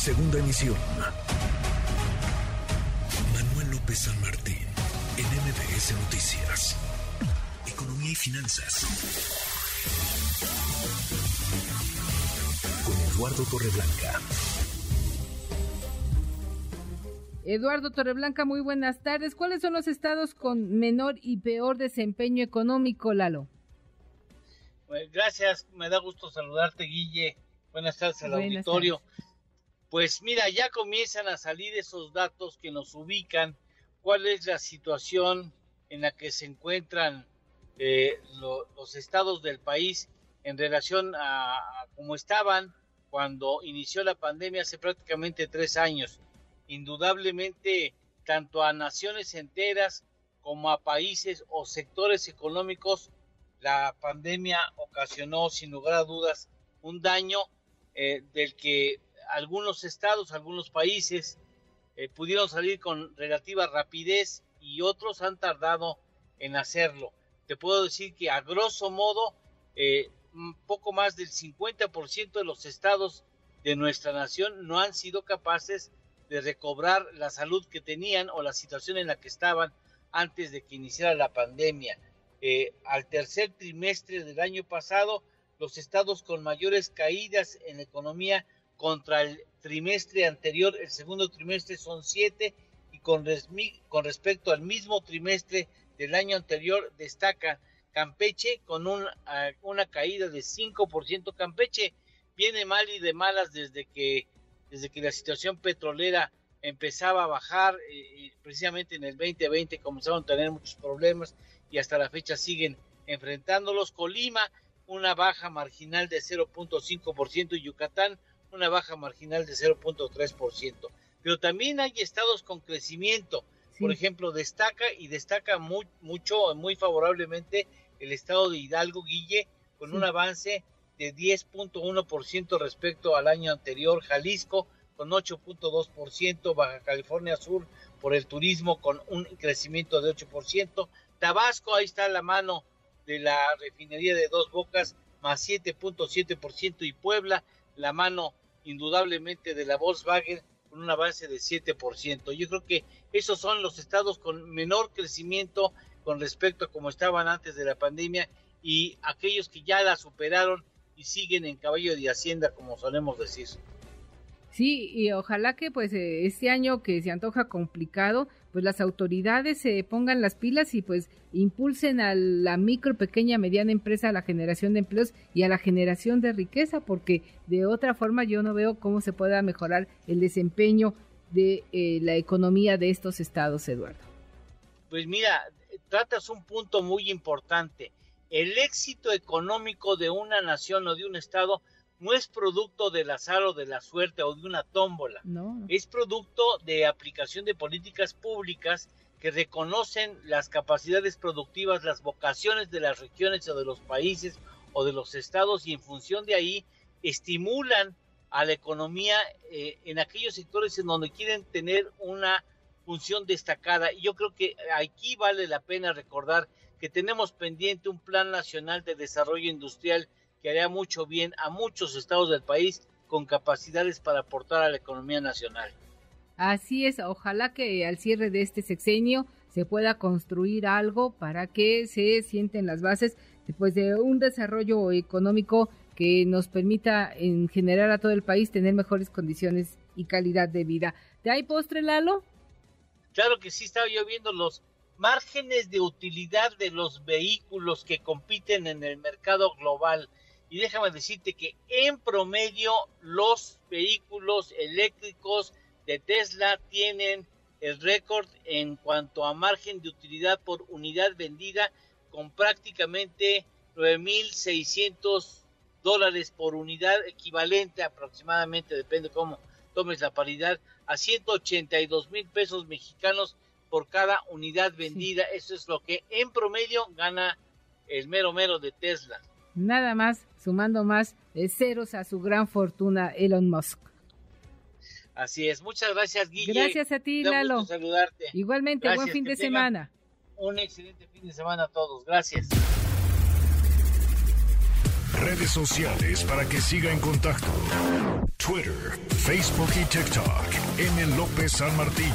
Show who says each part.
Speaker 1: Segunda emisión. Manuel López San Martín, en MBS Noticias. Economía y finanzas. Con Eduardo Torreblanca.
Speaker 2: Eduardo Torreblanca, muy buenas tardes. ¿Cuáles son los estados con menor y peor desempeño económico, Lalo?
Speaker 3: Pues gracias, me da gusto saludarte, Guille. Buenas tardes al auditorio. Pues mira, ya comienzan a salir esos datos que nos ubican cuál es la situación en la que se encuentran eh, los estados del país en relación a, cómo estaban cuando inició la pandemia hace prácticamente tres años. Indudablemente tanto a naciones enteras como a países o sectores económicos, la pandemia ocasionó sin lugar a dudas un daño eh, del que algunos estados, algunos países eh, pudieron salir con relativa rapidez y otros han tardado en hacerlo. Te puedo decir que a grosso modo, eh, poco más del 50% de los estados de nuestra nación no han sido capaces de recobrar la salud que tenían o la situación en la que estaban antes de que iniciara la pandemia. Eh, al tercer trimestre del año pasado, los estados con mayores caídas en economía contra el trimestre anterior, el segundo trimestre son siete, y con, con respecto al mismo trimestre del año anterior destaca Campeche con un, una caída de 5%. Campeche viene mal y de malas desde que desde que la situación petrolera empezaba a bajar, eh, precisamente en el 2020 comenzaron a tener muchos problemas y hasta la fecha siguen enfrentándolos. Colima, una baja marginal de 0.5% y Yucatán, una baja marginal de 0.3%. Pero también hay estados con crecimiento. Por ejemplo, destaca y destaca muy, mucho, muy favorablemente el estado de Hidalgo, Guille, con un avance de 10.1% respecto al año anterior, Jalisco con 8.2%, Baja California Sur por el turismo con un crecimiento de 8%, Tabasco, ahí está la mano de la refinería de Dos Bocas, más 7.7%, y Puebla, la mano indudablemente de la Volkswagen, con un avance de 7%. Yo creo que esos son los estados con menor crecimiento con respecto a como estaban antes de la pandemia y aquellos que ya la superaron y siguen en caballo de hacienda, como solemos decir.
Speaker 2: Sí, y ojalá que pues eh, este año que se antoja complicado, pues las autoridades se pongan las pilas y pues impulsen a la micro, pequeña, mediana empresa a la generación de empleos y a la generación de riqueza, porque de otra forma yo no veo cómo se pueda mejorar el desempeño de eh, la economía de estos estados, Eduardo.
Speaker 3: Pues mira, tratas un punto muy importante el éxito económico de una nación o de un estado no es producto del azar o de la suerte o de una tómbola. No. Es producto de aplicación de políticas públicas que reconocen las capacidades productivas, las vocaciones de las regiones o de los países o de los estados y en función de ahí estimulan a la economía eh, en aquellos sectores en donde quieren tener una función destacada. Y yo creo que aquí vale la pena recordar que tenemos pendiente un plan nacional de desarrollo industrial que haría mucho bien a muchos estados del país con capacidades para aportar a la economía nacional.
Speaker 2: Así es, ojalá que al cierre de este sexenio se pueda construir algo para que se sienten las bases después de un desarrollo económico que nos permita en general a todo el país tener mejores condiciones y calidad de vida. ¿Te hay postre, Lalo?
Speaker 3: Claro que sí, estaba yo viendo los márgenes de utilidad de los vehículos que compiten en el mercado global. Y déjame decirte que en promedio los vehículos eléctricos de Tesla tienen el récord en cuanto a margen de utilidad por unidad vendida con prácticamente 9.600 dólares por unidad equivalente aproximadamente, depende cómo tomes la paridad, a 182 mil pesos mexicanos por cada unidad vendida. Eso es lo que en promedio gana el mero mero de Tesla.
Speaker 2: Nada más, sumando más de ceros a su gran fortuna Elon Musk.
Speaker 3: Así es. Muchas gracias, Guille.
Speaker 2: Gracias a ti, Lalo.
Speaker 3: saludarte.
Speaker 2: Igualmente, buen fin de semana.
Speaker 3: Un excelente fin de semana a todos. Gracias.
Speaker 1: Redes sociales para que siga en contacto: Twitter, Facebook y TikTok. M. López San Martín.